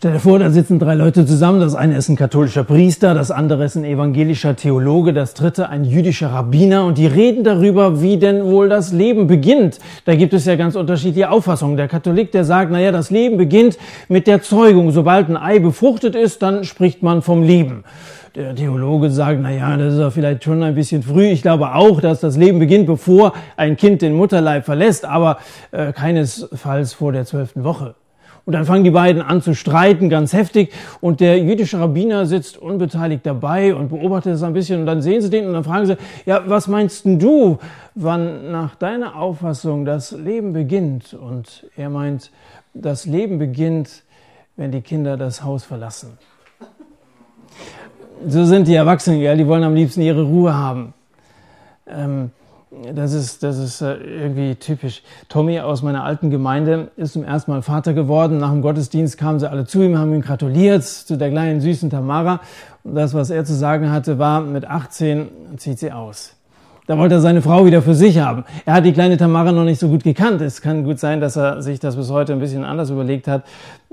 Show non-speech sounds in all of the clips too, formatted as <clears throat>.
Stell dir vor, da sitzen drei Leute zusammen. Das eine ist ein katholischer Priester, das andere ist ein evangelischer Theologe, das dritte ein jüdischer Rabbiner und die reden darüber, wie denn wohl das Leben beginnt. Da gibt es ja ganz unterschiedliche Auffassungen. Der Katholik, der sagt, naja, das Leben beginnt mit der Zeugung. Sobald ein Ei befruchtet ist, dann spricht man vom Leben. Der Theologe sagt, naja, das ist ja vielleicht schon ein bisschen früh. Ich glaube auch, dass das Leben beginnt, bevor ein Kind den Mutterleib verlässt, aber äh, keinesfalls vor der zwölften Woche. Und dann fangen die beiden an zu streiten, ganz heftig. Und der jüdische Rabbiner sitzt unbeteiligt dabei und beobachtet es ein bisschen. Und dann sehen sie den und dann fragen sie, ja, was meinst denn du, wann nach deiner Auffassung das Leben beginnt? Und er meint, das Leben beginnt, wenn die Kinder das Haus verlassen. So sind die Erwachsenen, ja, die wollen am liebsten ihre Ruhe haben. Ähm, das ist, das ist äh, irgendwie typisch. Tommy aus meiner alten Gemeinde ist zum ersten Mal Vater geworden. Nach dem Gottesdienst kamen sie alle zu ihm, haben ihm gratuliert zu der kleinen süßen Tamara. Und das, was er zu sagen hatte, war, mit 18 zieht sie aus. Da wollte er seine Frau wieder für sich haben. Er hat die kleine Tamara noch nicht so gut gekannt. Es kann gut sein, dass er sich das bis heute ein bisschen anders überlegt hat.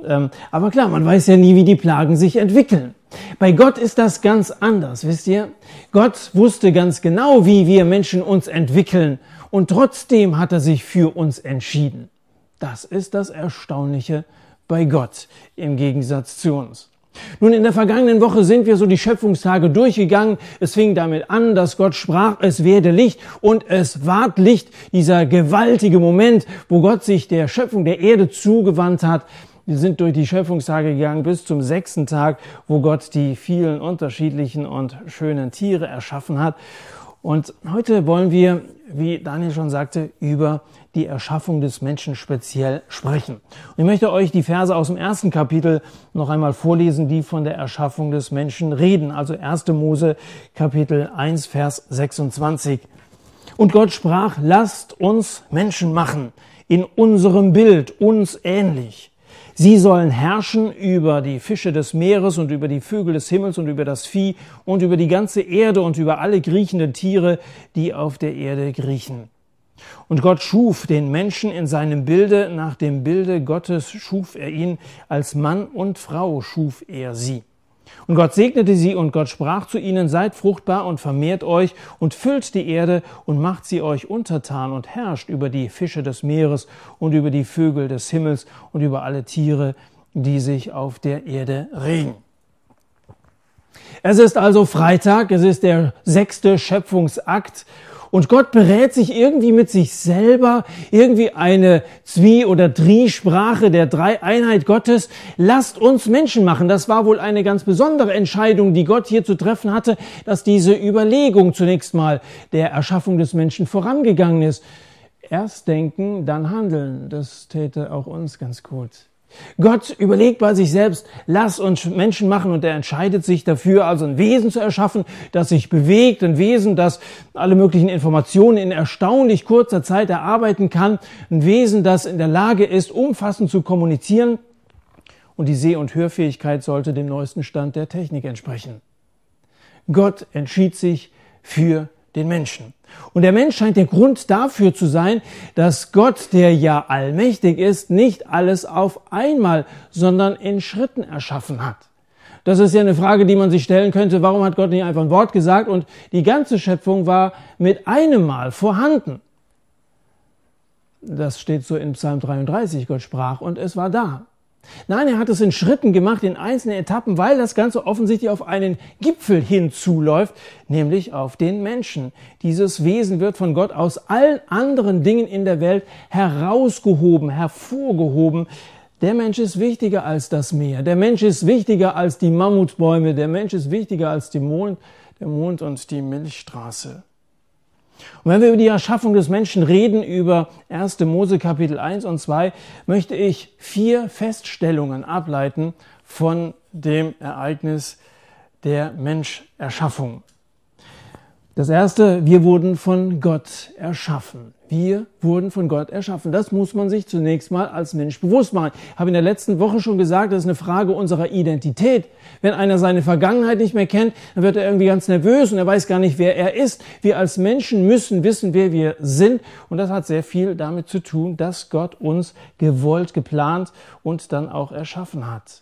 Ähm, aber klar, man weiß ja nie, wie die Plagen sich entwickeln. Bei Gott ist das ganz anders, wisst ihr? Gott wusste ganz genau, wie wir Menschen uns entwickeln und trotzdem hat er sich für uns entschieden. Das ist das Erstaunliche bei Gott im Gegensatz zu uns. Nun, in der vergangenen Woche sind wir so die Schöpfungstage durchgegangen. Es fing damit an, dass Gott sprach, es werde Licht und es ward Licht. Dieser gewaltige Moment, wo Gott sich der Schöpfung der Erde zugewandt hat. Wir sind durch die Schöpfungstage gegangen bis zum sechsten Tag, wo Gott die vielen unterschiedlichen und schönen Tiere erschaffen hat. Und heute wollen wir, wie Daniel schon sagte, über die Erschaffung des Menschen speziell sprechen. Und ich möchte euch die Verse aus dem ersten Kapitel noch einmal vorlesen, die von der Erschaffung des Menschen reden. Also 1. Mose Kapitel 1, Vers 26. Und Gott sprach, lasst uns Menschen machen, in unserem Bild, uns ähnlich. Sie sollen herrschen über die Fische des Meeres und über die Vögel des Himmels und über das Vieh und über die ganze Erde und über alle kriechenden Tiere, die auf der Erde kriechen. Und Gott schuf den Menschen in seinem Bilde, nach dem Bilde Gottes schuf er ihn, als Mann und Frau schuf er sie. Und Gott segnete sie und Gott sprach zu ihnen, seid fruchtbar und vermehrt euch und füllt die Erde und macht sie euch untertan und herrscht über die Fische des Meeres und über die Vögel des Himmels und über alle Tiere, die sich auf der Erde regen. Es ist also Freitag, es ist der sechste Schöpfungsakt und Gott berät sich irgendwie mit sich selber, irgendwie eine Zwie- oder Drie-Sprache der Dreieinheit Gottes. Lasst uns Menschen machen. Das war wohl eine ganz besondere Entscheidung, die Gott hier zu treffen hatte, dass diese Überlegung zunächst mal der Erschaffung des Menschen vorangegangen ist. Erst denken, dann handeln. Das täte auch uns ganz gut. Gott überlegt bei sich selbst, lass uns Menschen machen und er entscheidet sich dafür, also ein Wesen zu erschaffen, das sich bewegt, ein Wesen, das alle möglichen Informationen in erstaunlich kurzer Zeit erarbeiten kann, ein Wesen, das in der Lage ist, umfassend zu kommunizieren und die Seh- und Hörfähigkeit sollte dem neuesten Stand der Technik entsprechen. Gott entschied sich für den Menschen. Und der Mensch scheint der Grund dafür zu sein, dass Gott, der ja allmächtig ist, nicht alles auf einmal, sondern in Schritten erschaffen hat. Das ist ja eine Frage, die man sich stellen könnte. Warum hat Gott nicht einfach ein Wort gesagt und die ganze Schöpfung war mit einem Mal vorhanden? Das steht so in Psalm 33. Gott sprach und es war da. Nein, er hat es in Schritten gemacht, in einzelnen Etappen, weil das Ganze offensichtlich auf einen Gipfel hinzuläuft, nämlich auf den Menschen. Dieses Wesen wird von Gott aus allen anderen Dingen in der Welt herausgehoben, hervorgehoben. Der Mensch ist wichtiger als das Meer. Der Mensch ist wichtiger als die Mammutbäume. Der Mensch ist wichtiger als die Mond, der Mond und die Milchstraße. Und wenn wir über die Erschaffung des Menschen reden, über 1. Mose Kapitel 1 und 2, möchte ich vier Feststellungen ableiten von dem Ereignis der Menscherschaffung. Das erste, wir wurden von Gott erschaffen. Wir wurden von Gott erschaffen. Das muss man sich zunächst mal als Mensch bewusst machen. Ich habe in der letzten Woche schon gesagt, das ist eine Frage unserer Identität. Wenn einer seine Vergangenheit nicht mehr kennt, dann wird er irgendwie ganz nervös und er weiß gar nicht, wer er ist. Wir als Menschen müssen wissen, wer wir sind. Und das hat sehr viel damit zu tun, dass Gott uns gewollt, geplant und dann auch erschaffen hat.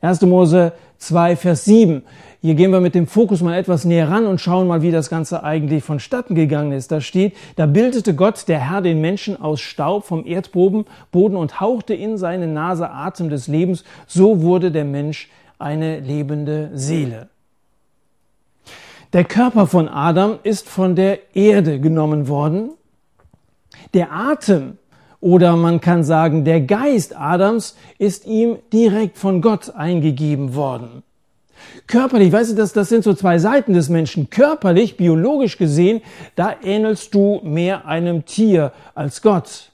1. Mose 2, Vers 7. Hier gehen wir mit dem Fokus mal etwas näher ran und schauen mal, wie das Ganze eigentlich vonstatten gegangen ist. Da steht, da bildete Gott, der Herr, den Menschen aus Staub vom Erdboden Boden und hauchte in seine Nase Atem des Lebens. So wurde der Mensch eine lebende Seele. Der Körper von Adam ist von der Erde genommen worden. Der Atem oder man kann sagen, der Geist Adams ist ihm direkt von Gott eingegeben worden. Körperlich, weißt du, das, das sind so zwei Seiten des Menschen. Körperlich, biologisch gesehen, da ähnelst du mehr einem Tier als Gott.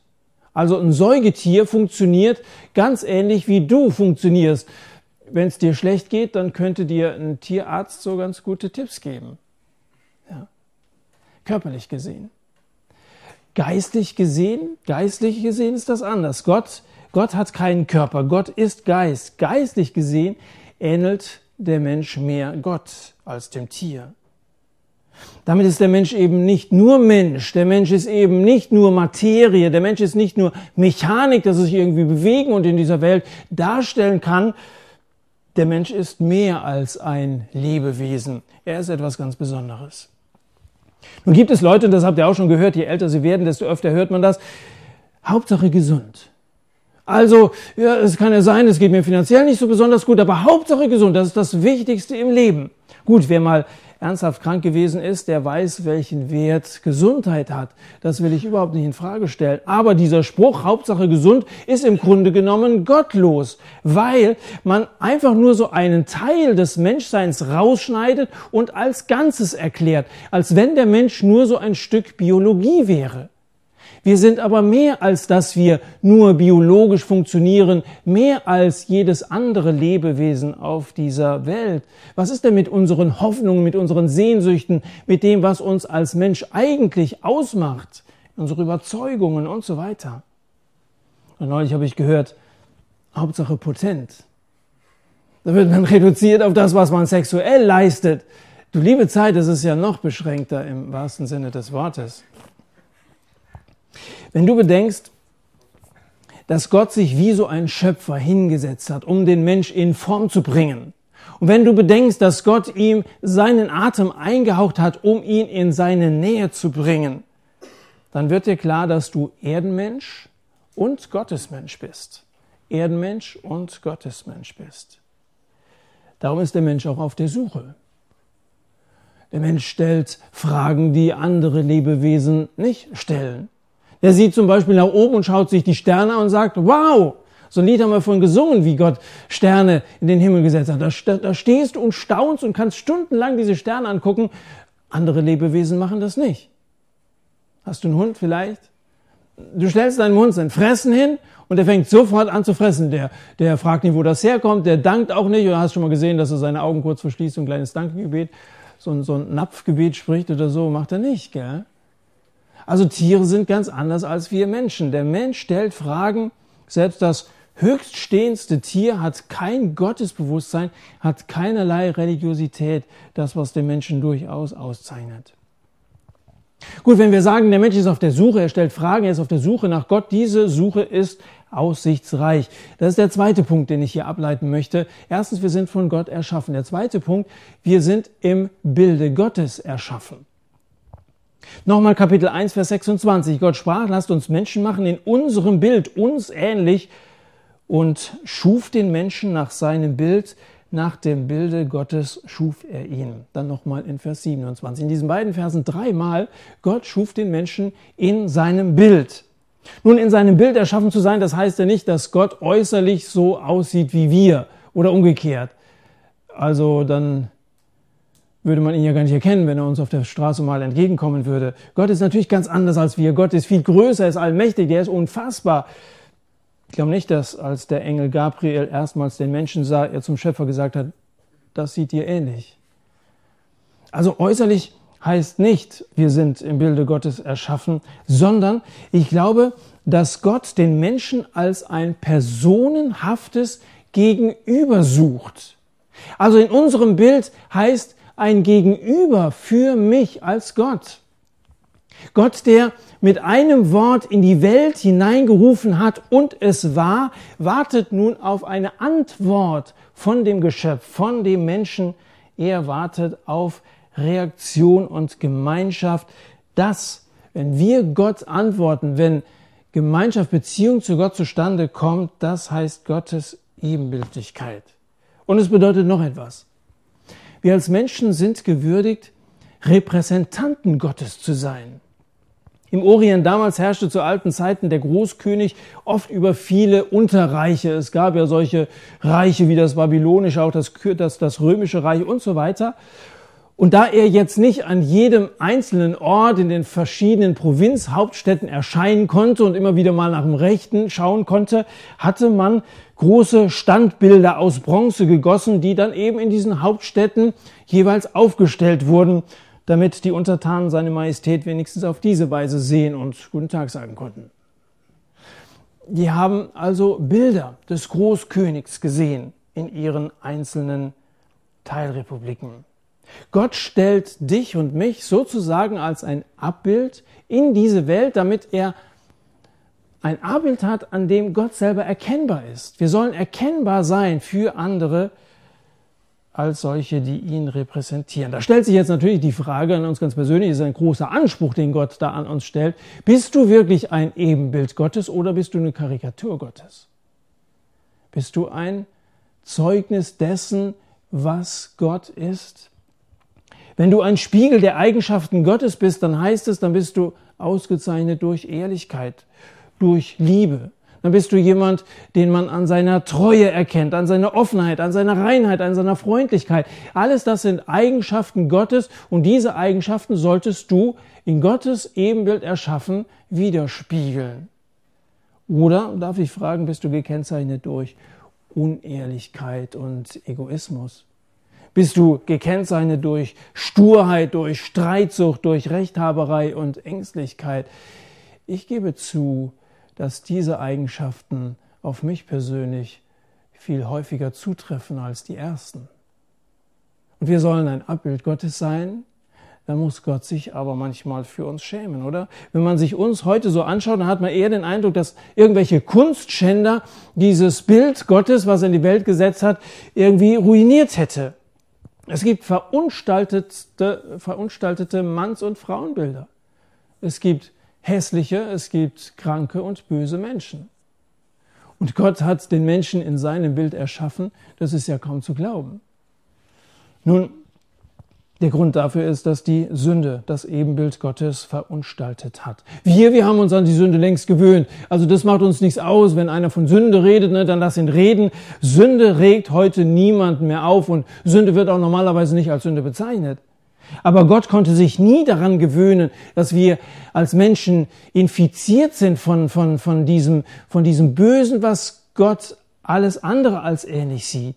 Also ein Säugetier funktioniert ganz ähnlich wie du funktionierst. Wenn es dir schlecht geht, dann könnte dir ein Tierarzt so ganz gute Tipps geben. Ja. Körperlich gesehen. Geistlich gesehen, geistlich gesehen ist das anders. Gott, Gott hat keinen Körper. Gott ist Geist. Geistlich gesehen ähnelt der Mensch mehr Gott als dem Tier. Damit ist der Mensch eben nicht nur Mensch, der Mensch ist eben nicht nur Materie, der Mensch ist nicht nur Mechanik, dass er sich irgendwie bewegen und in dieser Welt darstellen kann. Der Mensch ist mehr als ein Lebewesen. Er ist etwas ganz Besonderes. Nun gibt es Leute, das habt ihr auch schon gehört, je älter sie werden, desto öfter hört man das, Hauptsache gesund. Also, ja, es kann ja sein, es geht mir finanziell nicht so besonders gut, aber Hauptsache gesund, das ist das Wichtigste im Leben. Gut, wer mal ernsthaft krank gewesen ist, der weiß, welchen Wert Gesundheit hat. Das will ich überhaupt nicht in Frage stellen. Aber dieser Spruch, Hauptsache gesund, ist im Grunde genommen gottlos, weil man einfach nur so einen Teil des Menschseins rausschneidet und als Ganzes erklärt, als wenn der Mensch nur so ein Stück Biologie wäre. Wir sind aber mehr als dass wir nur biologisch funktionieren, mehr als jedes andere Lebewesen auf dieser Welt. Was ist denn mit unseren Hoffnungen, mit unseren Sehnsüchten, mit dem, was uns als Mensch eigentlich ausmacht, unsere Überzeugungen und so weiter? Und neulich habe ich gehört, Hauptsache potent. Da wird man <laughs> reduziert auf das, was man sexuell leistet. Du liebe Zeit, es ist ja noch beschränkter im wahrsten Sinne des Wortes. Wenn du bedenkst, dass Gott sich wie so ein Schöpfer hingesetzt hat, um den Mensch in Form zu bringen. Und wenn du bedenkst, dass Gott ihm seinen Atem eingehaucht hat, um ihn in seine Nähe zu bringen, dann wird dir klar, dass du Erdenmensch und Gottesmensch bist. Erdenmensch und Gottesmensch bist. Darum ist der Mensch auch auf der Suche. Der Mensch stellt Fragen, die andere Lebewesen nicht stellen. Der sieht zum Beispiel nach oben und schaut sich die Sterne an und sagt, wow, so ein Lied haben wir vorhin gesungen, wie Gott Sterne in den Himmel gesetzt hat. Da, da stehst du und staunst und kannst stundenlang diese Sterne angucken. Andere Lebewesen machen das nicht. Hast du einen Hund vielleicht? Du stellst deinem Hund sein Fressen hin und er fängt sofort an zu fressen. Der, der fragt nicht, wo das herkommt, der dankt auch nicht. Oder hast schon mal gesehen, dass er seine Augen kurz verschließt und ein kleines Dankgebet, so ein, so ein Napfgebet spricht oder so, macht er nicht, gell? Also Tiere sind ganz anders als wir Menschen. Der Mensch stellt Fragen, selbst das höchststehendste Tier hat kein Gottesbewusstsein, hat keinerlei Religiosität, das was den Menschen durchaus auszeichnet. Gut, wenn wir sagen, der Mensch ist auf der Suche, er stellt Fragen, er ist auf der Suche nach Gott, diese Suche ist aussichtsreich. Das ist der zweite Punkt, den ich hier ableiten möchte. Erstens, wir sind von Gott erschaffen. Der zweite Punkt, wir sind im Bilde Gottes erschaffen. Nochmal Kapitel 1, Vers 26. Gott sprach, lasst uns Menschen machen in unserem Bild, uns ähnlich, und schuf den Menschen nach seinem Bild, nach dem Bilde Gottes schuf er ihn. Dann nochmal in Vers 27. In diesen beiden Versen dreimal, Gott schuf den Menschen in seinem Bild. Nun, in seinem Bild erschaffen zu sein, das heißt ja nicht, dass Gott äußerlich so aussieht wie wir oder umgekehrt. Also dann würde man ihn ja gar nicht erkennen, wenn er uns auf der Straße mal entgegenkommen würde. Gott ist natürlich ganz anders als wir. Gott ist viel größer, er ist allmächtig, der ist unfassbar. Ich glaube nicht, dass als der Engel Gabriel erstmals den Menschen sah, er zum Schöpfer gesagt hat, das sieht dir ähnlich. Also äußerlich heißt nicht, wir sind im Bilde Gottes erschaffen, sondern ich glaube, dass Gott den Menschen als ein personenhaftes Gegenüber sucht. Also in unserem Bild heißt, ein Gegenüber für mich als Gott. Gott, der mit einem Wort in die Welt hineingerufen hat und es war, wartet nun auf eine Antwort von dem Geschöpf, von dem Menschen. Er wartet auf Reaktion und Gemeinschaft. Das, wenn wir Gott antworten, wenn Gemeinschaft, Beziehung zu Gott zustande kommt, das heißt Gottes Ebenbildlichkeit. Und es bedeutet noch etwas. Wir als Menschen sind gewürdigt, Repräsentanten Gottes zu sein. Im Orient damals herrschte zu alten Zeiten der Großkönig oft über viele Unterreiche. Es gab ja solche Reiche wie das babylonische, auch das, das, das römische Reich und so weiter. Und da er jetzt nicht an jedem einzelnen Ort in den verschiedenen Provinzhauptstädten erscheinen konnte und immer wieder mal nach dem Rechten schauen konnte, hatte man große Standbilder aus Bronze gegossen, die dann eben in diesen Hauptstädten jeweils aufgestellt wurden, damit die Untertanen seine Majestät wenigstens auf diese Weise sehen und guten Tag sagen konnten. Die haben also Bilder des Großkönigs gesehen in ihren einzelnen Teilrepubliken. Gott stellt dich und mich sozusagen als ein Abbild in diese Welt, damit er ein Abbild hat, an dem Gott selber erkennbar ist. Wir sollen erkennbar sein für andere als solche, die ihn repräsentieren. Da stellt sich jetzt natürlich die Frage an uns ganz persönlich, ist ein großer Anspruch, den Gott da an uns stellt. Bist du wirklich ein Ebenbild Gottes oder bist du eine Karikatur Gottes? Bist du ein Zeugnis dessen, was Gott ist? Wenn du ein Spiegel der Eigenschaften Gottes bist, dann heißt es, dann bist du ausgezeichnet durch Ehrlichkeit, durch Liebe. Dann bist du jemand, den man an seiner Treue erkennt, an seiner Offenheit, an seiner Reinheit, an seiner Freundlichkeit. Alles das sind Eigenschaften Gottes und diese Eigenschaften solltest du in Gottes Ebenbild erschaffen widerspiegeln. Oder, darf ich fragen, bist du gekennzeichnet durch Unehrlichkeit und Egoismus? Bist du gekennzeichnet durch Sturheit, durch Streitsucht, durch Rechthaberei und Ängstlichkeit. Ich gebe zu, dass diese Eigenschaften auf mich persönlich viel häufiger zutreffen als die ersten. Und wir sollen ein Abbild Gottes sein, dann muss Gott sich aber manchmal für uns schämen, oder? Wenn man sich uns heute so anschaut, dann hat man eher den Eindruck, dass irgendwelche Kunstschänder dieses Bild Gottes, was er in die Welt gesetzt hat, irgendwie ruiniert hätte. Es gibt verunstaltete, verunstaltete Manns- und Frauenbilder. Es gibt hässliche, es gibt kranke und böse Menschen. Und Gott hat den Menschen in seinem Bild erschaffen, das ist ja kaum zu glauben. Nun, der Grund dafür ist, dass die Sünde das Ebenbild Gottes verunstaltet hat. Wir, wir haben uns an die Sünde längst gewöhnt. Also das macht uns nichts aus. Wenn einer von Sünde redet, ne, dann lass ihn reden. Sünde regt heute niemanden mehr auf und Sünde wird auch normalerweise nicht als Sünde bezeichnet. Aber Gott konnte sich nie daran gewöhnen, dass wir als Menschen infiziert sind von, von, von, diesem, von diesem Bösen, was Gott alles andere als ähnlich sieht.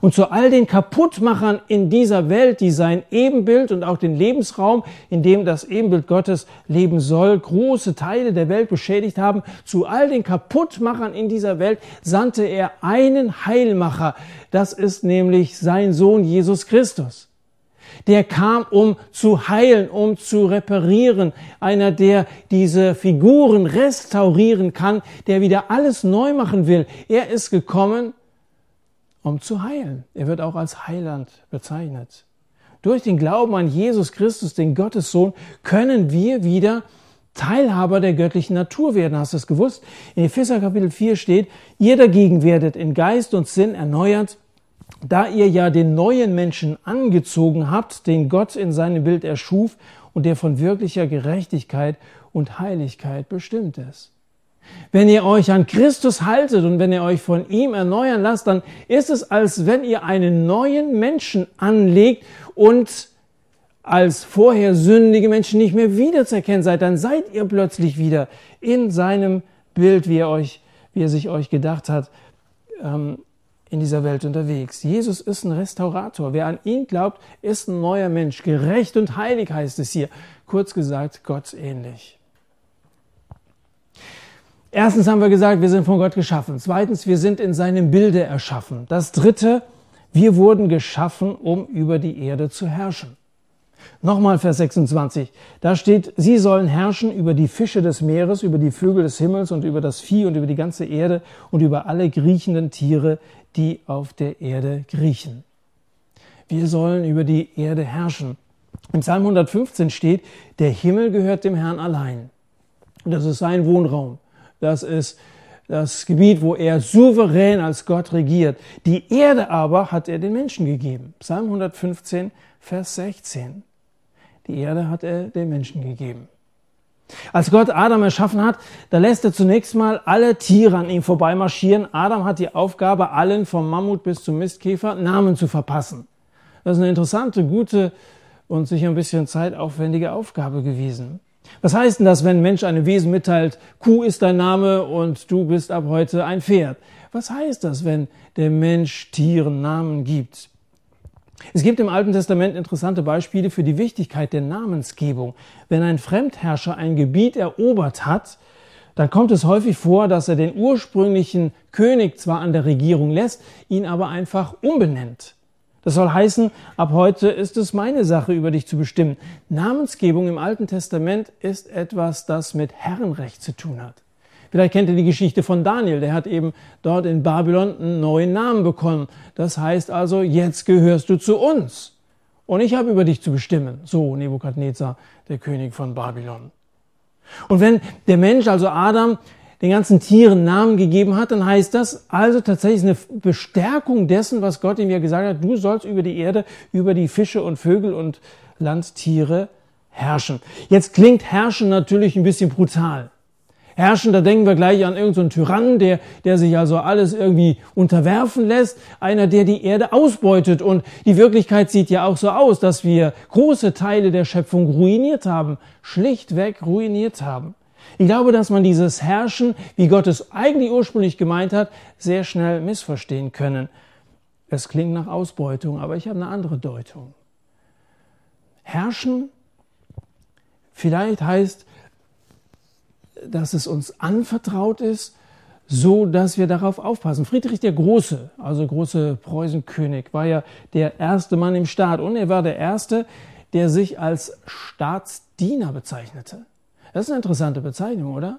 Und zu all den Kaputtmachern in dieser Welt, die sein Ebenbild und auch den Lebensraum, in dem das Ebenbild Gottes leben soll, große Teile der Welt beschädigt haben, zu all den Kaputtmachern in dieser Welt sandte er einen Heilmacher. Das ist nämlich sein Sohn Jesus Christus. Der kam, um zu heilen, um zu reparieren. Einer, der diese Figuren restaurieren kann, der wieder alles neu machen will. Er ist gekommen, um zu heilen. Er wird auch als Heiland bezeichnet. Durch den Glauben an Jesus Christus, den Gottessohn, können wir wieder Teilhaber der göttlichen Natur werden. Hast du es gewusst? In Epheser Kapitel 4 steht, ihr dagegen werdet in Geist und Sinn erneuert, da ihr ja den neuen Menschen angezogen habt, den Gott in seinem Bild erschuf und der von wirklicher Gerechtigkeit und Heiligkeit bestimmt ist. Wenn ihr euch an Christus haltet und wenn ihr euch von ihm erneuern lasst, dann ist es, als wenn ihr einen neuen Menschen anlegt und als vorher sündige Menschen nicht mehr wiederzuerkennen seid, dann seid ihr plötzlich wieder in seinem Bild, wie er euch, wie er sich euch gedacht hat, ähm, in dieser Welt unterwegs. Jesus ist ein Restaurator. Wer an ihn glaubt, ist ein neuer Mensch. Gerecht und heilig heißt es hier. Kurz gesagt, Gott ähnlich. Erstens haben wir gesagt, wir sind von Gott geschaffen. Zweitens, wir sind in seinem Bilde erschaffen. Das dritte, wir wurden geschaffen, um über die Erde zu herrschen. Nochmal Vers 26. Da steht, sie sollen herrschen über die Fische des Meeres, über die Vögel des Himmels und über das Vieh und über die ganze Erde und über alle kriechenden Tiere, die auf der Erde kriechen. Wir sollen über die Erde herrschen. Im Psalm 115 steht, der Himmel gehört dem Herrn allein. Das ist sein Wohnraum. Das ist das Gebiet, wo er souverän als Gott regiert. Die Erde aber hat er den Menschen gegeben. Psalm 115, Vers 16. Die Erde hat er den Menschen gegeben. Als Gott Adam erschaffen hat, da lässt er zunächst mal alle Tiere an ihm vorbeimarschieren. Adam hat die Aufgabe, allen vom Mammut bis zum Mistkäfer Namen zu verpassen. Das ist eine interessante, gute und sicher ein bisschen zeitaufwendige Aufgabe gewesen. Was heißt denn das, wenn ein Mensch einem Wesen mitteilt, Kuh ist dein Name und du bist ab heute ein Pferd? Was heißt das, wenn der Mensch Tieren Namen gibt? Es gibt im Alten Testament interessante Beispiele für die Wichtigkeit der Namensgebung. Wenn ein Fremdherrscher ein Gebiet erobert hat, dann kommt es häufig vor, dass er den ursprünglichen König zwar an der Regierung lässt, ihn aber einfach umbenennt. Das soll heißen, ab heute ist es meine Sache, über dich zu bestimmen. Namensgebung im Alten Testament ist etwas, das mit Herrenrecht zu tun hat. Vielleicht kennt ihr die Geschichte von Daniel, der hat eben dort in Babylon einen neuen Namen bekommen. Das heißt also, jetzt gehörst du zu uns. Und ich habe über dich zu bestimmen. So Nebukadnezar, der König von Babylon. Und wenn der Mensch, also Adam, den ganzen Tieren Namen gegeben hat, dann heißt das also tatsächlich eine Bestärkung dessen, was Gott ihm ja gesagt hat, du sollst über die Erde, über die Fische und Vögel und Landtiere herrschen. Jetzt klingt herrschen natürlich ein bisschen brutal herrschen. Da denken wir gleich an irgendeinen so Tyrannen, der, der sich also alles irgendwie unterwerfen lässt. Einer, der die Erde ausbeutet. Und die Wirklichkeit sieht ja auch so aus, dass wir große Teile der Schöpfung ruiniert haben. Schlichtweg ruiniert haben. Ich glaube, dass man dieses Herrschen, wie Gott es eigentlich ursprünglich gemeint hat, sehr schnell missverstehen können. Es klingt nach Ausbeutung, aber ich habe eine andere Deutung. Herrschen vielleicht heißt dass es uns anvertraut ist, so dass wir darauf aufpassen. Friedrich der Große, also große Preußenkönig, war ja der erste Mann im Staat und er war der erste, der sich als Staatsdiener bezeichnete. Das ist eine interessante Bezeichnung, oder?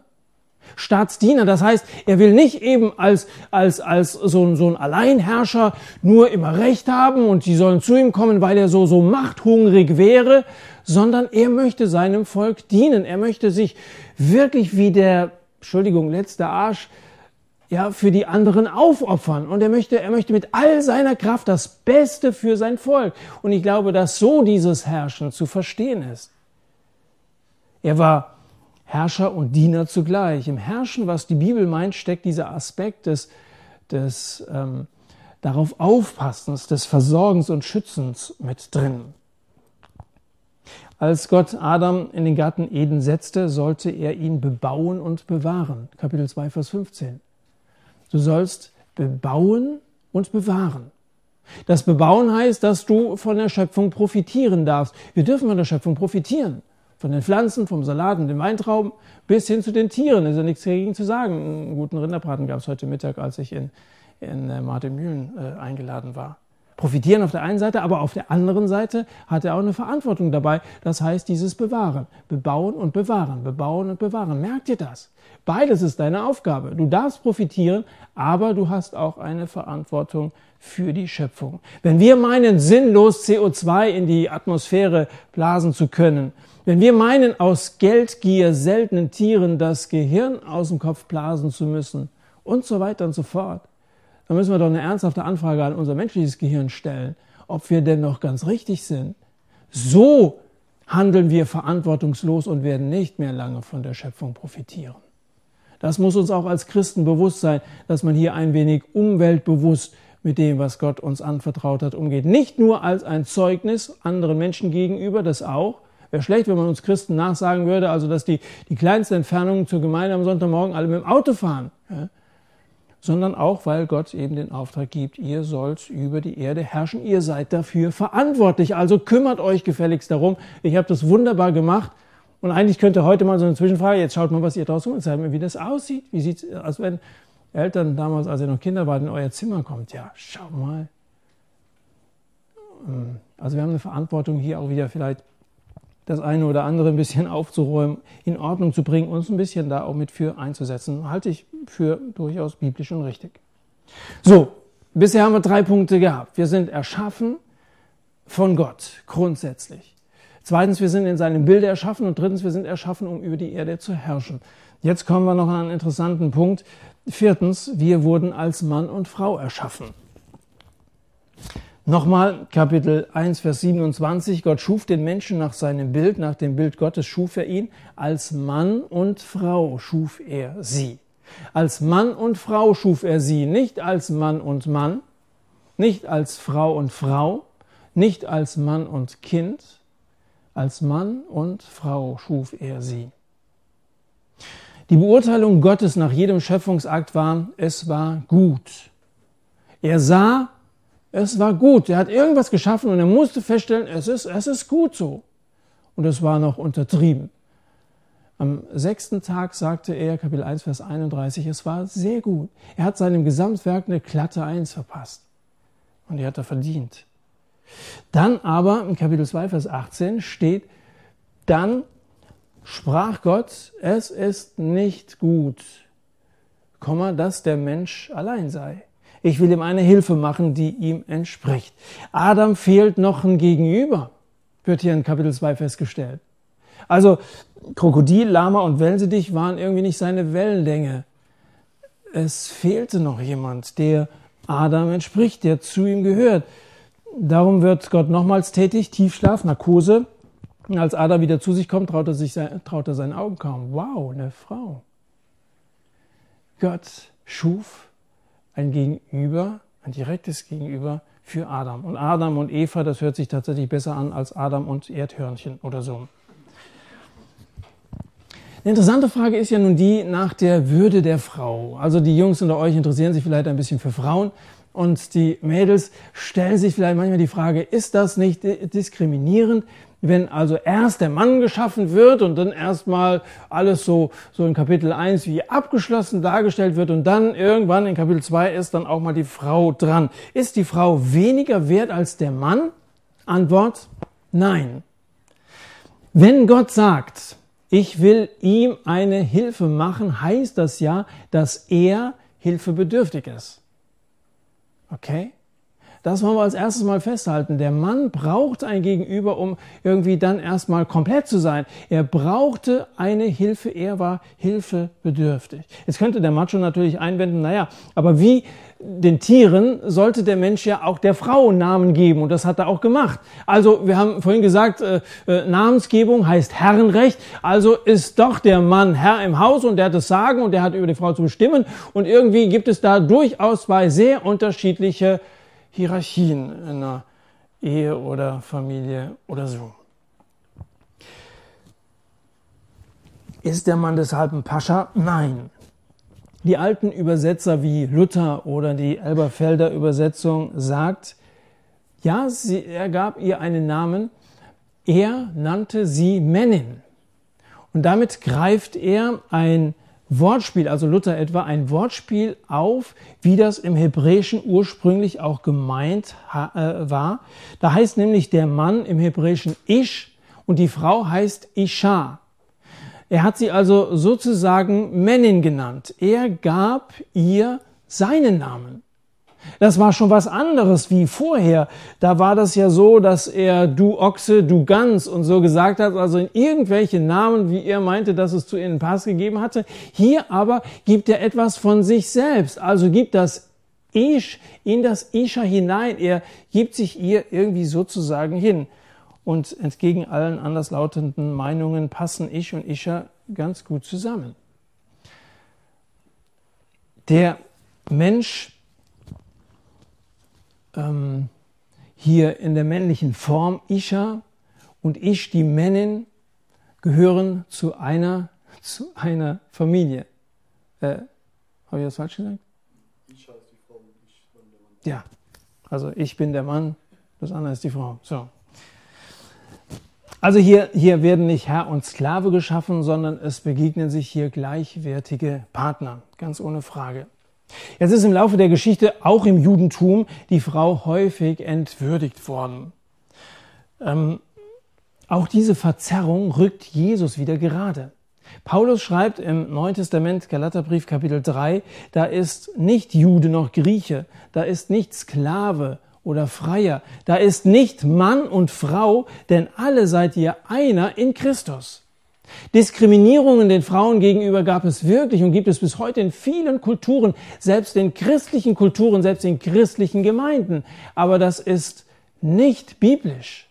Staatsdiener, das heißt, er will nicht eben als, als, als so, ein, so ein Alleinherrscher nur immer Recht haben und die sollen zu ihm kommen, weil er so, so machthungrig wäre, sondern er möchte seinem Volk dienen. Er möchte sich wirklich wie der, Entschuldigung, letzte Arsch, ja, für die anderen aufopfern. Und er möchte, er möchte mit all seiner Kraft das Beste für sein Volk. Und ich glaube, dass so dieses Herrschen zu verstehen ist. Er war Herrscher und Diener zugleich. Im Herrschen, was die Bibel meint, steckt dieser Aspekt des, des ähm, darauf Aufpassens, des Versorgens und Schützens mit drin. Als Gott Adam in den Garten Eden setzte, sollte er ihn bebauen und bewahren. Kapitel 2, Vers 15. Du sollst bebauen und bewahren. Das Bebauen heißt, dass du von der Schöpfung profitieren darfst. Wir dürfen von der Schöpfung profitieren. Von den Pflanzen, vom Salat und den Weintrauben bis hin zu den Tieren. Ist ja nichts dagegen zu sagen. Einen guten Rinderbraten gab es heute Mittag, als ich in, in äh, Martin Mühlen äh, eingeladen war profitieren auf der einen Seite, aber auf der anderen Seite hat er auch eine Verantwortung dabei. Das heißt, dieses Bewahren, bebauen und bewahren, bebauen und bewahren. Merkt ihr das? Beides ist deine Aufgabe. Du darfst profitieren, aber du hast auch eine Verantwortung für die Schöpfung. Wenn wir meinen, sinnlos CO2 in die Atmosphäre blasen zu können, wenn wir meinen, aus Geldgier seltenen Tieren das Gehirn aus dem Kopf blasen zu müssen und so weiter und so fort, dann müssen wir doch eine ernsthafte Anfrage an unser menschliches Gehirn stellen, ob wir denn noch ganz richtig sind. So handeln wir verantwortungslos und werden nicht mehr lange von der Schöpfung profitieren. Das muss uns auch als Christen bewusst sein, dass man hier ein wenig umweltbewusst mit dem, was Gott uns anvertraut hat, umgeht. Nicht nur als ein Zeugnis anderen Menschen gegenüber, das auch. Wäre schlecht, wenn man uns Christen nachsagen würde, also dass die, die kleinste Entfernung zur Gemeinde am Sonntagmorgen alle mit dem Auto fahren. Ja? sondern auch, weil Gott eben den Auftrag gibt, ihr sollt über die Erde herrschen, ihr seid dafür verantwortlich. Also kümmert euch gefälligst darum. Ich habe das wunderbar gemacht. Und eigentlich könnte heute mal so eine Zwischenfrage, jetzt schaut mal, was ihr draußen und zeigt mir, wie das aussieht. Wie sieht's, als wenn Eltern damals, als ihr noch Kinder wart, in euer Zimmer kommt. Ja, schau mal. Ähm, also wir haben eine Verantwortung hier auch wieder vielleicht das eine oder andere ein bisschen <laughs> aufzuräumen, in Ordnung zu bringen, uns ein bisschen da auch mit für einzusetzen. Halte ich für durchaus biblisch und richtig. So, bisher haben wir drei Punkte gehabt. Wir sind erschaffen von Gott, grundsätzlich. Zweitens, wir sind in seinem Bilde erschaffen und drittens, wir sind erschaffen, um über die Erde zu herrschen. Jetzt kommen wir noch an einen interessanten Punkt. Viertens, wir wurden als Mann und Frau erschaffen. Nochmal Kapitel 1, Vers 27. Gott schuf den Menschen nach seinem Bild, nach dem Bild Gottes schuf er ihn. Als Mann und Frau schuf er sie. Als Mann und Frau schuf er sie, nicht als Mann und Mann, nicht als Frau und Frau, nicht als Mann und Kind, als Mann und Frau schuf er sie. Die Beurteilung Gottes nach jedem Schöpfungsakt war, es war gut. Er sah, es war gut. Er hat irgendwas geschaffen und er musste feststellen, es ist, es ist gut so. Und es war noch untertrieben. Am sechsten Tag sagte er, Kapitel 1, Vers 31, es war sehr gut. Er hat seinem Gesamtwerk eine glatte Eins verpasst. Und die hat er verdient. Dann aber, im Kapitel 2, Vers 18 steht, dann sprach Gott, es ist nicht gut, dass der Mensch allein sei. Ich will ihm eine Hilfe machen, die ihm entspricht. Adam fehlt noch ein Gegenüber, wird hier in Kapitel 2 festgestellt. Also Krokodil, Lama und Wellensittich waren irgendwie nicht seine Wellenlänge. Es fehlte noch jemand, der Adam entspricht, der zu ihm gehört. Darum wird Gott nochmals tätig, Tiefschlaf, Narkose. Als Adam wieder zu sich kommt, traut er, sich, traut er seinen Augen kaum. Wow, eine Frau. Gott schuf ein Gegenüber, ein direktes Gegenüber für Adam. Und Adam und Eva, das hört sich tatsächlich besser an als Adam und Erdhörnchen oder so. Eine interessante Frage ist ja nun die nach der Würde der Frau. Also die Jungs unter euch interessieren sich vielleicht ein bisschen für Frauen und die Mädels stellen sich vielleicht manchmal die Frage, ist das nicht diskriminierend, wenn also erst der Mann geschaffen wird und dann erstmal alles so, so in Kapitel 1 wie abgeschlossen dargestellt wird und dann irgendwann in Kapitel 2 ist dann auch mal die Frau dran. Ist die Frau weniger wert als der Mann? Antwort, nein. Wenn Gott sagt, ich will ihm eine Hilfe machen, heißt das ja, dass er hilfebedürftig ist. Okay? Das wollen wir als erstes mal festhalten. Der Mann braucht ein Gegenüber, um irgendwie dann erstmal komplett zu sein. Er brauchte eine Hilfe, er war hilfebedürftig. Jetzt könnte der Macho natürlich einwenden, naja, aber wie den Tieren sollte der Mensch ja auch der Frau Namen geben und das hat er auch gemacht. Also wir haben vorhin gesagt, äh, äh, Namensgebung heißt Herrenrecht, also ist doch der Mann Herr im Haus und der hat das Sagen und der hat über die Frau zu bestimmen und irgendwie gibt es da durchaus zwei sehr unterschiedliche Hierarchien in einer Ehe oder Familie oder so. Ist der Mann deshalb ein Pascha? Nein. Die alten Übersetzer wie Luther oder die Elberfelder Übersetzung sagt, ja, sie, er gab ihr einen Namen, er nannte sie Männin. Und damit greift er ein Wortspiel, also Luther etwa ein Wortspiel auf, wie das im Hebräischen ursprünglich auch gemeint äh, war. Da heißt nämlich der Mann im Hebräischen Ish und die Frau heißt Isha. Er hat sie also sozusagen Männin genannt. Er gab ihr seinen Namen. Das war schon was anderes wie vorher. Da war das ja so, dass er du Ochse, du Gans und so gesagt hat, also in irgendwelche Namen, wie er meinte, dass es zu ihnen Pass gegeben hatte. Hier aber gibt er etwas von sich selbst, also gibt das Ish in das Isha hinein. Er gibt sich ihr irgendwie sozusagen hin. Und entgegen allen anderslautenden Meinungen passen Ich und Isha ganz gut zusammen. Der Mensch ähm, hier in der männlichen Form Isha und Ich, die Männin, gehören zu einer, zu einer Familie. Äh, Habe ich das falsch gesagt? Isha ist die Frau und ich bin der Mann. Ja, also ich bin der Mann, das andere ist die Frau. So. Also hier, hier werden nicht Herr und Sklave geschaffen, sondern es begegnen sich hier gleichwertige Partner, ganz ohne Frage. Jetzt ist im Laufe der Geschichte auch im Judentum die Frau häufig entwürdigt worden. Ähm, auch diese Verzerrung rückt Jesus wieder gerade. Paulus schreibt im Neuen Testament, Galaterbrief Kapitel 3, da ist nicht Jude noch Grieche, da ist nicht Sklave oder Freier, da ist nicht Mann und Frau, denn alle seid ihr einer in Christus. Diskriminierungen den Frauen gegenüber gab es wirklich und gibt es bis heute in vielen Kulturen, selbst in christlichen Kulturen, selbst in christlichen Gemeinden. Aber das ist nicht biblisch.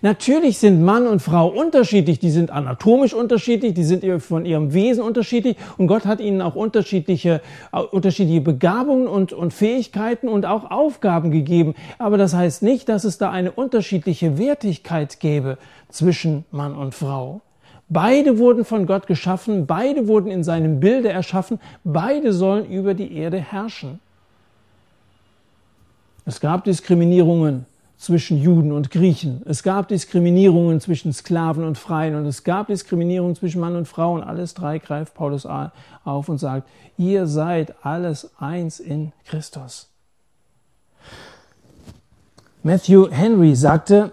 Natürlich sind Mann und Frau unterschiedlich, die sind anatomisch unterschiedlich, die sind von ihrem Wesen unterschiedlich und Gott hat ihnen auch unterschiedliche, unterschiedliche Begabungen und, und Fähigkeiten und auch Aufgaben gegeben. Aber das heißt nicht, dass es da eine unterschiedliche Wertigkeit gäbe zwischen Mann und Frau. Beide wurden von Gott geschaffen, beide wurden in seinem Bilde erschaffen, beide sollen über die Erde herrschen. Es gab Diskriminierungen zwischen Juden und Griechen. Es gab Diskriminierungen zwischen Sklaven und Freien und es gab Diskriminierungen zwischen Mann und Frau und alles drei greift Paulus auf und sagt, ihr seid alles eins in Christus. Matthew Henry sagte,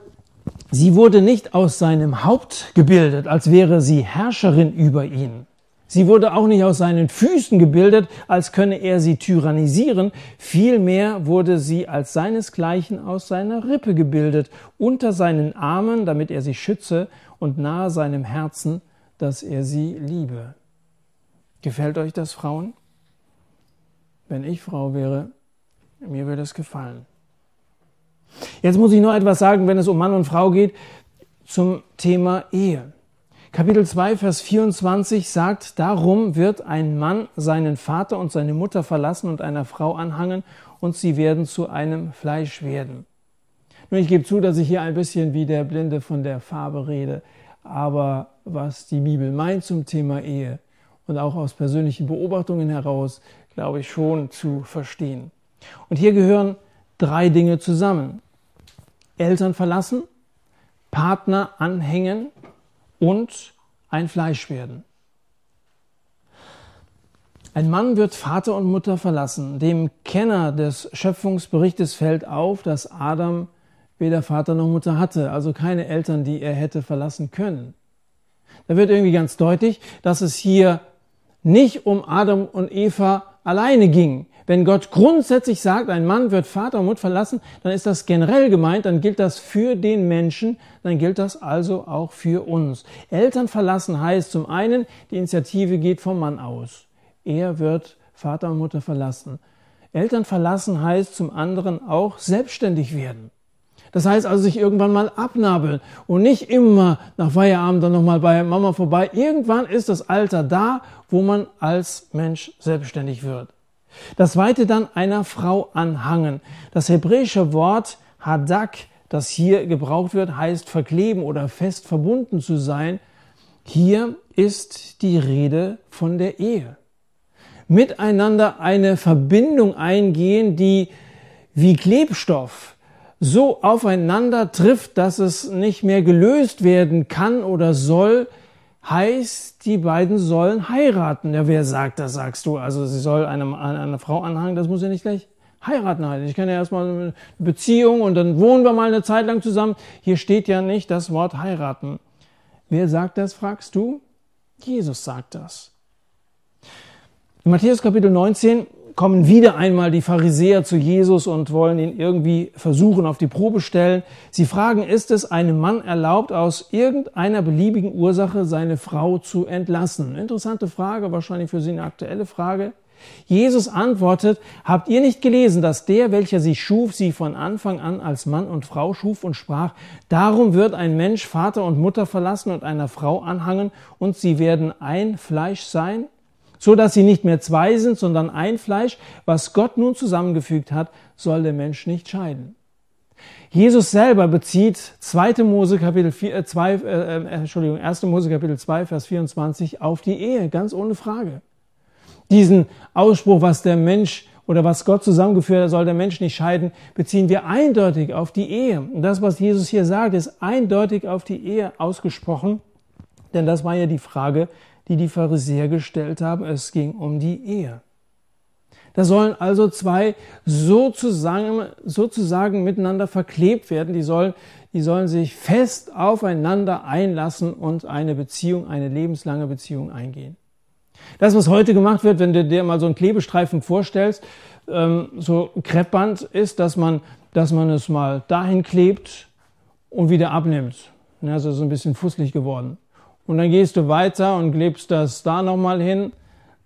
Sie wurde nicht aus seinem Haupt gebildet, als wäre sie Herrscherin über ihn. Sie wurde auch nicht aus seinen Füßen gebildet, als könne er sie tyrannisieren. Vielmehr wurde sie als seinesgleichen aus seiner Rippe gebildet, unter seinen Armen, damit er sie schütze, und nahe seinem Herzen, dass er sie liebe. Gefällt euch das, Frauen? Wenn ich Frau wäre, mir würde es gefallen. Jetzt muss ich noch etwas sagen, wenn es um Mann und Frau geht, zum Thema Ehe. Kapitel 2, Vers 24 sagt, darum wird ein Mann seinen Vater und seine Mutter verlassen und einer Frau anhangen und sie werden zu einem Fleisch werden. Nun, ich gebe zu, dass ich hier ein bisschen wie der Blinde von der Farbe rede, aber was die Bibel meint zum Thema Ehe und auch aus persönlichen Beobachtungen heraus, glaube ich schon zu verstehen. Und hier gehören drei Dinge zusammen. Eltern verlassen, Partner anhängen und ein Fleisch werden. Ein Mann wird Vater und Mutter verlassen. Dem Kenner des Schöpfungsberichtes fällt auf, dass Adam weder Vater noch Mutter hatte, also keine Eltern, die er hätte verlassen können. Da wird irgendwie ganz deutlich, dass es hier nicht um Adam und Eva alleine ging. Wenn Gott grundsätzlich sagt, ein Mann wird Vater und Mutter verlassen, dann ist das generell gemeint, dann gilt das für den Menschen, dann gilt das also auch für uns. Eltern verlassen heißt zum einen, die Initiative geht vom Mann aus. Er wird Vater und Mutter verlassen. Eltern verlassen heißt zum anderen auch selbstständig werden. Das heißt also sich irgendwann mal abnabeln und nicht immer nach Feierabend dann nochmal bei Mama vorbei. Irgendwann ist das Alter da, wo man als Mensch selbstständig wird. Das zweite dann einer Frau anhangen. Das hebräische Wort Hadak, das hier gebraucht wird, heißt verkleben oder fest verbunden zu sein. Hier ist die Rede von der Ehe. Miteinander eine Verbindung eingehen, die wie Klebstoff so aufeinander trifft, dass es nicht mehr gelöst werden kann oder soll, heißt, die beiden sollen heiraten. Ja, wer sagt das, sagst du? Also sie soll eine, eine Frau anhangen, das muss ja nicht gleich heiraten heißen. Ich kenne ja erstmal eine Beziehung und dann wohnen wir mal eine Zeit lang zusammen. Hier steht ja nicht das Wort heiraten. Wer sagt das, fragst du? Jesus sagt das. In Matthäus Kapitel 19 kommen wieder einmal die Pharisäer zu Jesus und wollen ihn irgendwie versuchen, auf die Probe stellen. Sie fragen, ist es einem Mann erlaubt, aus irgendeiner beliebigen Ursache seine Frau zu entlassen? Interessante Frage, wahrscheinlich für Sie eine aktuelle Frage. Jesus antwortet, habt ihr nicht gelesen, dass der, welcher sie schuf, sie von Anfang an als Mann und Frau schuf und sprach, darum wird ein Mensch Vater und Mutter verlassen und einer Frau anhangen und sie werden ein Fleisch sein? So dass sie nicht mehr zwei sind, sondern ein Fleisch. Was Gott nun zusammengefügt hat, soll der Mensch nicht scheiden. Jesus selber bezieht 2. Mose Kapitel 4, 2, äh, äh, Entschuldigung, 1. Mose Kapitel 2, Vers 24 auf die Ehe, ganz ohne Frage. Diesen Ausspruch, was der Mensch oder was Gott zusammengeführt hat, soll der Mensch nicht scheiden, beziehen wir eindeutig auf die Ehe. Und das, was Jesus hier sagt, ist eindeutig auf die Ehe ausgesprochen, denn das war ja die Frage, die die Pharisäer gestellt haben. Es ging um die Ehe. Da sollen also zwei sozusagen, sozusagen miteinander verklebt werden. Die sollen die sollen sich fest aufeinander einlassen und eine Beziehung, eine lebenslange Beziehung eingehen. Das, was heute gemacht wird, wenn du dir mal so einen Klebestreifen vorstellst, ähm, so Kreppband ist, dass man, dass man es mal dahin klebt und wieder abnimmt. Also so ein bisschen fusselig geworden. Und dann gehst du weiter und klebst das da nochmal hin,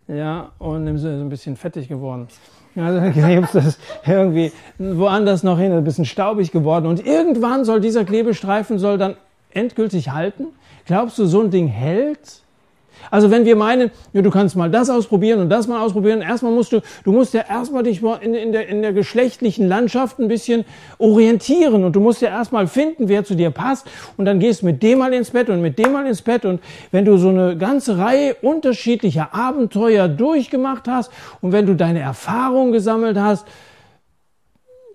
ja, und nimmst es ein bisschen fettig geworden. Also dann <laughs> klebst das irgendwie woanders noch hin, ein bisschen staubig geworden. Und irgendwann soll dieser Klebestreifen soll dann endgültig halten. Glaubst du, so ein Ding hält? Also wenn wir meinen, ja, du kannst mal das ausprobieren und das mal ausprobieren, erstmal musst du, du musst ja erstmal dich in, in, der, in der geschlechtlichen Landschaft ein bisschen orientieren und du musst ja erstmal finden, wer zu dir passt und dann gehst mit dem mal ins Bett und mit dem mal ins Bett und wenn du so eine ganze Reihe unterschiedlicher Abenteuer durchgemacht hast und wenn du deine Erfahrungen gesammelt hast,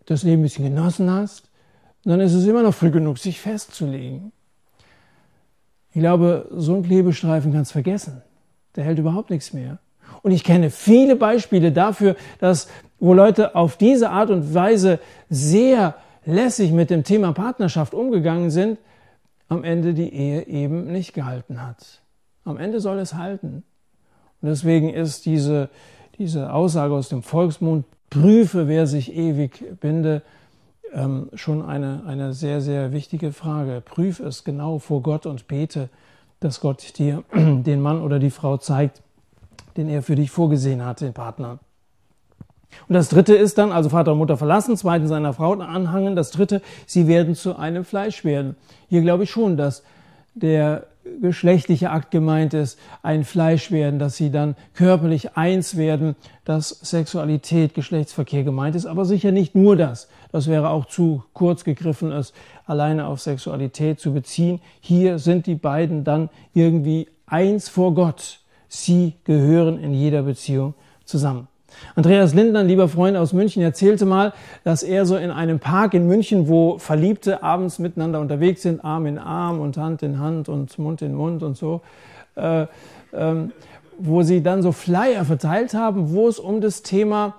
das Leben ein bisschen genossen hast, dann ist es immer noch früh genug, sich festzulegen. Ich glaube, so ein Klebestreifen kannst vergessen. Der hält überhaupt nichts mehr. Und ich kenne viele Beispiele dafür, dass, wo Leute auf diese Art und Weise sehr lässig mit dem Thema Partnerschaft umgegangen sind, am Ende die Ehe eben nicht gehalten hat. Am Ende soll es halten. Und deswegen ist diese, diese Aussage aus dem Volksmund, prüfe, wer sich ewig binde, ähm, schon eine, eine sehr, sehr wichtige Frage. Prüf es genau vor Gott und bete, dass Gott dir <clears throat> den Mann oder die Frau zeigt, den er für dich vorgesehen hat, den Partner. Und das dritte ist dann, also Vater und Mutter verlassen, zweitens seiner Frau anhangen. Das dritte, sie werden zu einem Fleisch werden. Hier glaube ich schon, dass der geschlechtliche Akt gemeint ist, ein Fleisch werden, dass sie dann körperlich eins werden, dass Sexualität, Geschlechtsverkehr gemeint ist, aber sicher nicht nur das. Das wäre auch zu kurz gegriffen, es alleine auf Sexualität zu beziehen. Hier sind die beiden dann irgendwie eins vor Gott. Sie gehören in jeder Beziehung zusammen. Andreas Lindner, lieber Freund aus München, erzählte mal, dass er so in einem Park in München, wo Verliebte abends miteinander unterwegs sind, Arm in Arm und Hand in Hand und Mund in Mund und so, äh, ähm, wo sie dann so Flyer verteilt haben, wo es um das Thema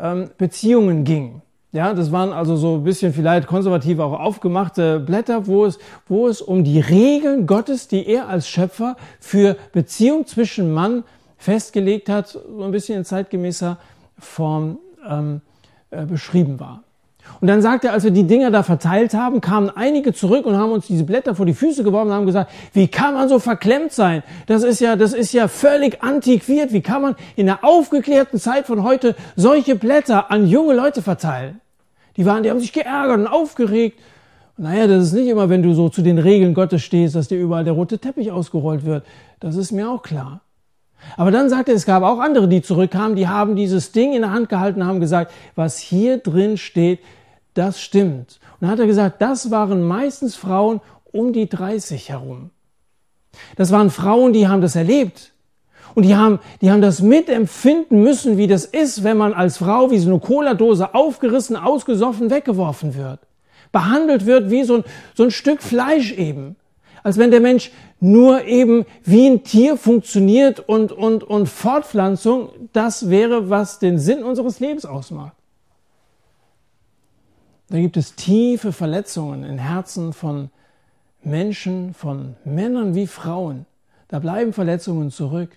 ähm, Beziehungen ging. Ja, das waren also so ein bisschen vielleicht konservativ auch aufgemachte Blätter, wo es, wo es um die Regeln Gottes, die er als Schöpfer für Beziehung zwischen Mann festgelegt hat, so ein bisschen in zeitgemäßer Form ähm, äh, beschrieben war. Und dann sagt er, als wir die Dinger da verteilt haben, kamen einige zurück und haben uns diese Blätter vor die Füße geworfen und haben gesagt, wie kann man so verklemmt sein? Das ist ja, das ist ja völlig antiquiert. Wie kann man in der aufgeklärten Zeit von heute solche Blätter an junge Leute verteilen? Die waren, die haben sich geärgert und aufgeregt. naja, das ist nicht immer, wenn du so zu den Regeln Gottes stehst, dass dir überall der rote Teppich ausgerollt wird. Das ist mir auch klar. Aber dann sagte er, es gab auch andere, die zurückkamen, die haben dieses Ding in der Hand gehalten haben gesagt, was hier drin steht, das stimmt. Und dann hat er gesagt, das waren meistens Frauen um die 30 herum. Das waren Frauen, die haben das erlebt. Und die haben, die haben das mitempfinden müssen, wie das ist, wenn man als Frau wie so eine Cola-Dose aufgerissen, ausgesoffen, weggeworfen wird. Behandelt wird wie so ein, so ein Stück Fleisch eben als wenn der Mensch nur eben wie ein Tier funktioniert und, und, und Fortpflanzung, das wäre, was den Sinn unseres Lebens ausmacht. Da gibt es tiefe Verletzungen in Herzen von Menschen, von Männern wie Frauen. Da bleiben Verletzungen zurück.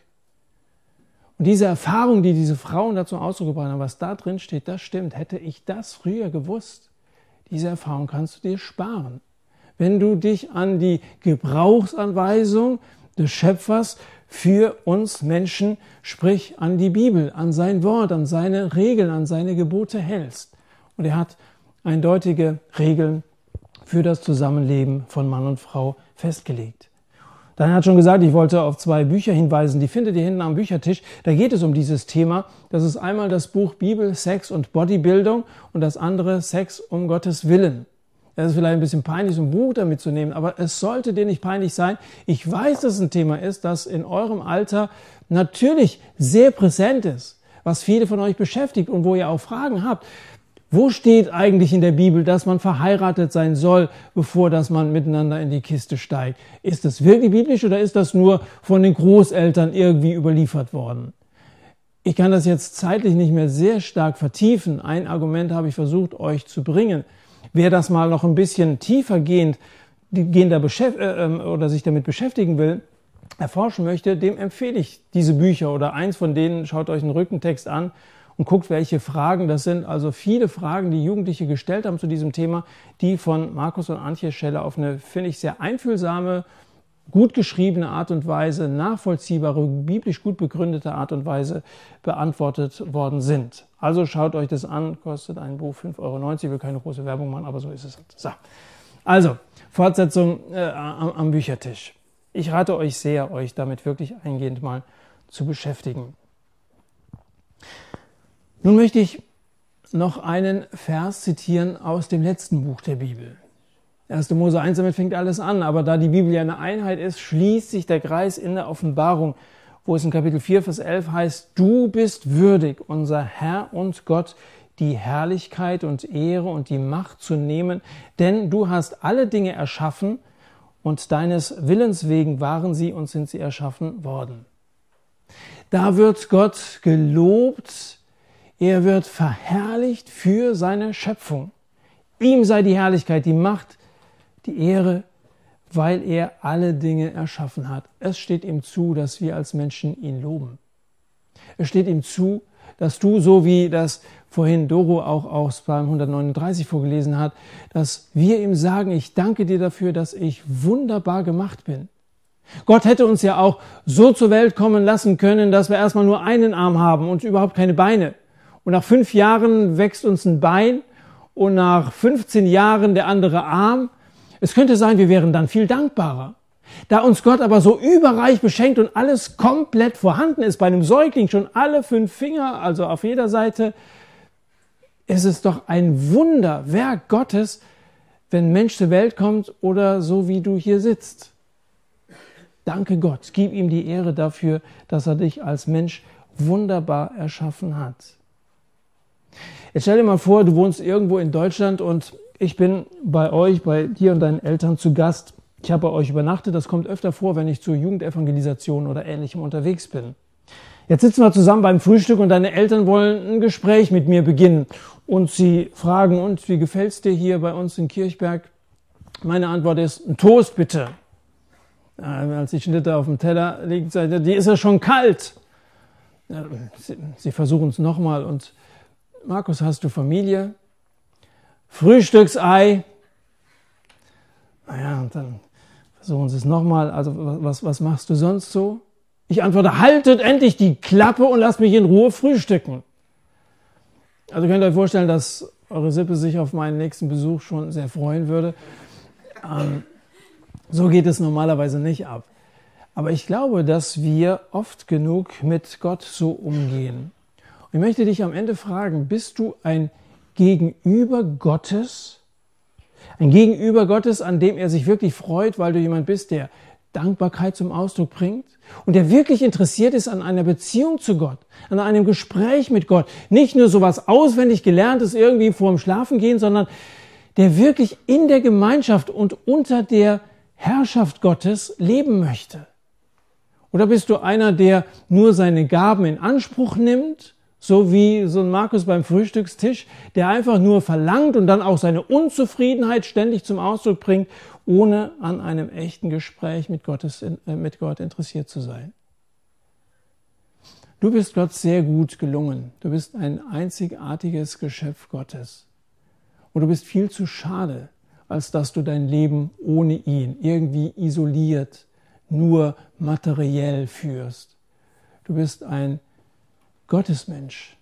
Und diese Erfahrung, die diese Frauen dazu Ausdruck gebracht haben, was da drin steht, das stimmt. Hätte ich das früher gewusst, diese Erfahrung kannst du dir sparen wenn du dich an die Gebrauchsanweisung des Schöpfers für uns Menschen, sprich an die Bibel, an sein Wort, an seine Regeln, an seine Gebote hältst. Und er hat eindeutige Regeln für das Zusammenleben von Mann und Frau festgelegt. Dann hat schon gesagt, ich wollte auf zwei Bücher hinweisen, die findet ihr hinten am Büchertisch. Da geht es um dieses Thema. Das ist einmal das Buch Bibel, Sex und Bodybildung und das andere Sex um Gottes Willen. Es ist vielleicht ein bisschen peinlich, so ein Buch damit zu nehmen, aber es sollte dir nicht peinlich sein. Ich weiß, dass es ein Thema ist, das in eurem Alter natürlich sehr präsent ist, was viele von euch beschäftigt und wo ihr auch Fragen habt. Wo steht eigentlich in der Bibel, dass man verheiratet sein soll, bevor dass man miteinander in die Kiste steigt? Ist das wirklich biblisch oder ist das nur von den Großeltern irgendwie überliefert worden? Ich kann das jetzt zeitlich nicht mehr sehr stark vertiefen. Ein Argument habe ich versucht, euch zu bringen. Wer das mal noch ein bisschen tiefer gehend, gehender äh, ähm, oder sich damit beschäftigen will, erforschen möchte, dem empfehle ich diese Bücher oder eins von denen, schaut euch einen Rückentext an und guckt, welche Fragen das sind. Also viele Fragen, die Jugendliche gestellt haben zu diesem Thema, die von Markus und Antje Scheller auf eine, finde ich, sehr einfühlsame, gut geschriebene Art und Weise, nachvollziehbare, biblisch gut begründete Art und Weise beantwortet worden sind. Also schaut euch das an, kostet ein Buch 5,90 Euro. Ich will keine große Werbung machen, aber so ist es. So. Also, Fortsetzung äh, am, am Büchertisch. Ich rate euch sehr, euch damit wirklich eingehend mal zu beschäftigen. Nun möchte ich noch einen Vers zitieren aus dem letzten Buch der Bibel. 1. Mose 1, damit fängt alles an, aber da die Bibel ja eine Einheit ist, schließt sich der Kreis in der Offenbarung, wo es in Kapitel 4, Vers 11 heißt, du bist würdig, unser Herr und Gott, die Herrlichkeit und Ehre und die Macht zu nehmen, denn du hast alle Dinge erschaffen und deines Willens wegen waren sie und sind sie erschaffen worden. Da wird Gott gelobt, er wird verherrlicht für seine Schöpfung. Ihm sei die Herrlichkeit, die Macht, die Ehre, weil er alle Dinge erschaffen hat. Es steht ihm zu, dass wir als Menschen ihn loben. Es steht ihm zu, dass du, so wie das vorhin Doro auch aus Psalm 139 vorgelesen hat, dass wir ihm sagen, ich danke dir dafür, dass ich wunderbar gemacht bin. Gott hätte uns ja auch so zur Welt kommen lassen können, dass wir erstmal nur einen Arm haben und überhaupt keine Beine. Und nach fünf Jahren wächst uns ein Bein und nach 15 Jahren der andere Arm. Es könnte sein, wir wären dann viel dankbarer. Da uns Gott aber so überreich beschenkt und alles komplett vorhanden ist, bei einem Säugling schon alle fünf Finger, also auf jeder Seite, ist es doch ein Wunderwerk Gottes, wenn Mensch zur Welt kommt oder so wie du hier sitzt. Danke Gott, gib ihm die Ehre dafür, dass er dich als Mensch wunderbar erschaffen hat. Jetzt stell dir mal vor, du wohnst irgendwo in Deutschland und ich bin bei euch, bei dir und deinen Eltern zu Gast ich habe bei euch übernachtet, das kommt öfter vor, wenn ich zur Jugendevangelisation oder ähnlichem unterwegs bin. Jetzt sitzen wir zusammen beim Frühstück und deine Eltern wollen ein Gespräch mit mir beginnen. Und sie fragen, und wie gefällt's dir hier bei uns in Kirchberg? Meine Antwort ist, ein Toast bitte. Äh, als die Schnitte auf dem Teller liegt, sagt er, die ist ja schon kalt. Sie versuchen es nochmal und Markus, hast du Familie? Frühstücksei. Naja, und dann Versuchen Sie es nochmal. Also was, was machst du sonst so? Ich antworte, haltet endlich die Klappe und lasst mich in Ruhe frühstücken. Also könnt ihr euch vorstellen, dass eure Sippe sich auf meinen nächsten Besuch schon sehr freuen würde. Ähm, so geht es normalerweise nicht ab. Aber ich glaube, dass wir oft genug mit Gott so umgehen. Und ich möchte dich am Ende fragen, bist du ein Gegenüber Gottes? Ein Gegenüber Gottes, an dem er sich wirklich freut, weil du jemand bist, der Dankbarkeit zum Ausdruck bringt und der wirklich interessiert ist an einer Beziehung zu Gott, an einem Gespräch mit Gott. Nicht nur sowas auswendig gelerntes irgendwie vor dem Schlafengehen, sondern der wirklich in der Gemeinschaft und unter der Herrschaft Gottes leben möchte. Oder bist du einer, der nur seine Gaben in Anspruch nimmt so wie so ein Markus beim Frühstückstisch, der einfach nur verlangt und dann auch seine Unzufriedenheit ständig zum Ausdruck bringt, ohne an einem echten Gespräch mit, Gottes, äh, mit Gott interessiert zu sein. Du bist Gott sehr gut gelungen. Du bist ein einzigartiges Geschöpf Gottes. Und du bist viel zu schade, als dass du dein Leben ohne ihn irgendwie isoliert, nur materiell führst. Du bist ein Gottesmensch.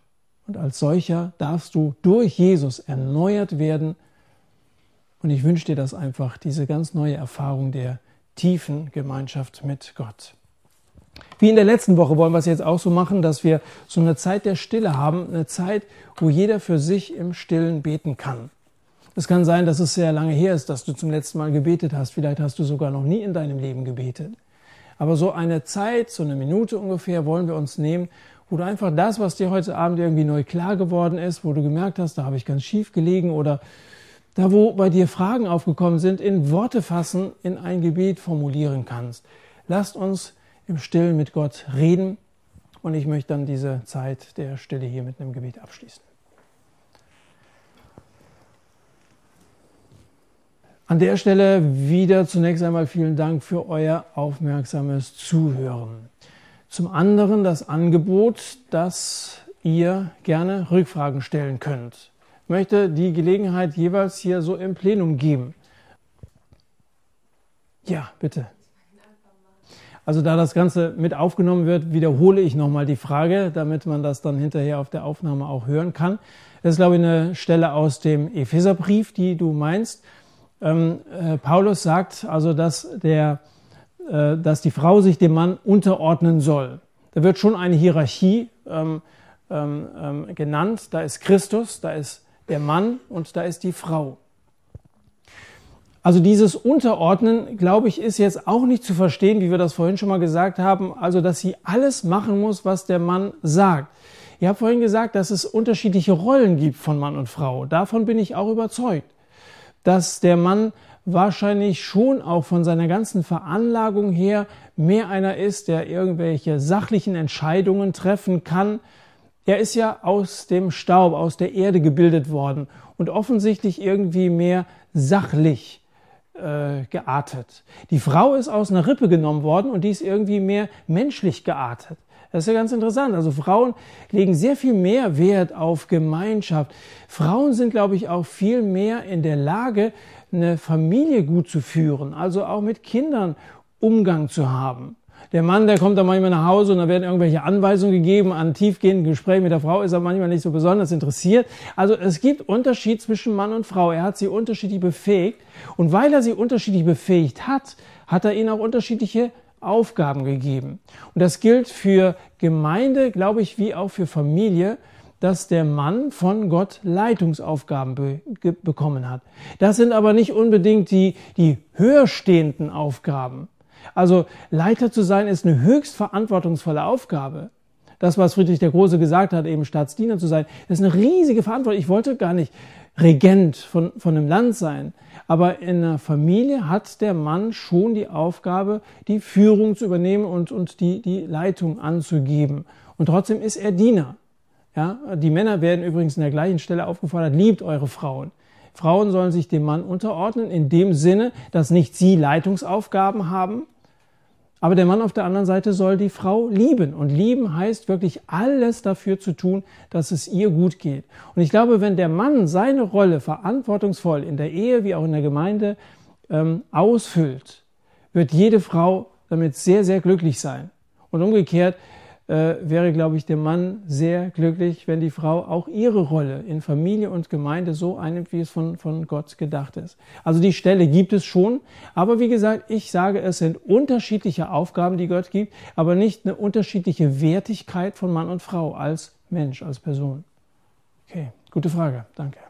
Und als solcher darfst du durch Jesus erneuert werden. Und ich wünsche dir das einfach, diese ganz neue Erfahrung der tiefen Gemeinschaft mit Gott. Wie in der letzten Woche wollen wir es jetzt auch so machen, dass wir so eine Zeit der Stille haben, eine Zeit, wo jeder für sich im Stillen beten kann. Es kann sein, dass es sehr lange her ist, dass du zum letzten Mal gebetet hast. Vielleicht hast du sogar noch nie in deinem Leben gebetet. Aber so eine Zeit, so eine Minute ungefähr, wollen wir uns nehmen, wo du einfach das, was dir heute Abend irgendwie neu klar geworden ist, wo du gemerkt hast, da habe ich ganz schief gelegen oder da, wo bei dir Fragen aufgekommen sind, in Worte fassen, in ein Gebet formulieren kannst. Lasst uns im Stillen mit Gott reden und ich möchte dann diese Zeit der Stille hier mit einem Gebet abschließen. An der Stelle wieder zunächst einmal vielen Dank für euer aufmerksames Zuhören. Zum anderen das Angebot, dass ihr gerne Rückfragen stellen könnt. Ich möchte die Gelegenheit jeweils hier so im Plenum geben. Ja, bitte. Also da das Ganze mit aufgenommen wird, wiederhole ich nochmal die Frage, damit man das dann hinterher auf der Aufnahme auch hören kann. Das ist, glaube ich, eine Stelle aus dem Epheserbrief, die du meinst. Ähm, äh, Paulus sagt also, dass, der, äh, dass die Frau sich dem Mann unterordnen soll. Da wird schon eine Hierarchie ähm, ähm, ähm, genannt. Da ist Christus, da ist der Mann und da ist die Frau. Also dieses Unterordnen, glaube ich, ist jetzt auch nicht zu verstehen, wie wir das vorhin schon mal gesagt haben, also dass sie alles machen muss, was der Mann sagt. Ich habe vorhin gesagt, dass es unterschiedliche Rollen gibt von Mann und Frau. Davon bin ich auch überzeugt dass der Mann wahrscheinlich schon auch von seiner ganzen Veranlagung her mehr einer ist, der irgendwelche sachlichen Entscheidungen treffen kann. Er ist ja aus dem Staub, aus der Erde gebildet worden und offensichtlich irgendwie mehr sachlich äh, geartet. Die Frau ist aus einer Rippe genommen worden und die ist irgendwie mehr menschlich geartet. Das ist ja ganz interessant. Also Frauen legen sehr viel mehr Wert auf Gemeinschaft. Frauen sind, glaube ich, auch viel mehr in der Lage, eine Familie gut zu führen, also auch mit Kindern Umgang zu haben. Der Mann, der kommt dann manchmal nach Hause und da werden irgendwelche Anweisungen gegeben. An tiefgehenden Gesprächen mit der Frau ist er manchmal nicht so besonders interessiert. Also es gibt Unterschied zwischen Mann und Frau. Er hat sie unterschiedlich befähigt. Und weil er sie unterschiedlich befähigt hat, hat er ihnen auch unterschiedliche Aufgaben gegeben. Und das gilt für Gemeinde, glaube ich, wie auch für Familie, dass der Mann von Gott Leitungsaufgaben be bekommen hat. Das sind aber nicht unbedingt die, die höher Aufgaben. Also Leiter zu sein ist eine höchst verantwortungsvolle Aufgabe. Das, was Friedrich der Große gesagt hat, eben Staatsdiener zu sein, ist eine riesige Verantwortung. Ich wollte gar nicht Regent von, von einem Land sein. Aber in einer Familie hat der Mann schon die Aufgabe, die Führung zu übernehmen und, und die, die Leitung anzugeben. Und trotzdem ist er Diener. Ja, die Männer werden übrigens in der gleichen Stelle aufgefordert, liebt eure Frauen. Frauen sollen sich dem Mann unterordnen, in dem Sinne, dass nicht sie Leitungsaufgaben haben, aber der Mann auf der anderen Seite soll die Frau lieben. Und lieben heißt wirklich alles dafür zu tun, dass es ihr gut geht. Und ich glaube, wenn der Mann seine Rolle verantwortungsvoll in der Ehe wie auch in der Gemeinde ähm, ausfüllt, wird jede Frau damit sehr, sehr glücklich sein. Und umgekehrt, äh, wäre, glaube ich, der Mann sehr glücklich, wenn die Frau auch ihre Rolle in Familie und Gemeinde so einnimmt, wie es von, von Gott gedacht ist. Also die Stelle gibt es schon, aber wie gesagt, ich sage, es sind unterschiedliche Aufgaben, die Gott gibt, aber nicht eine unterschiedliche Wertigkeit von Mann und Frau als Mensch, als Person. Okay, gute Frage, danke.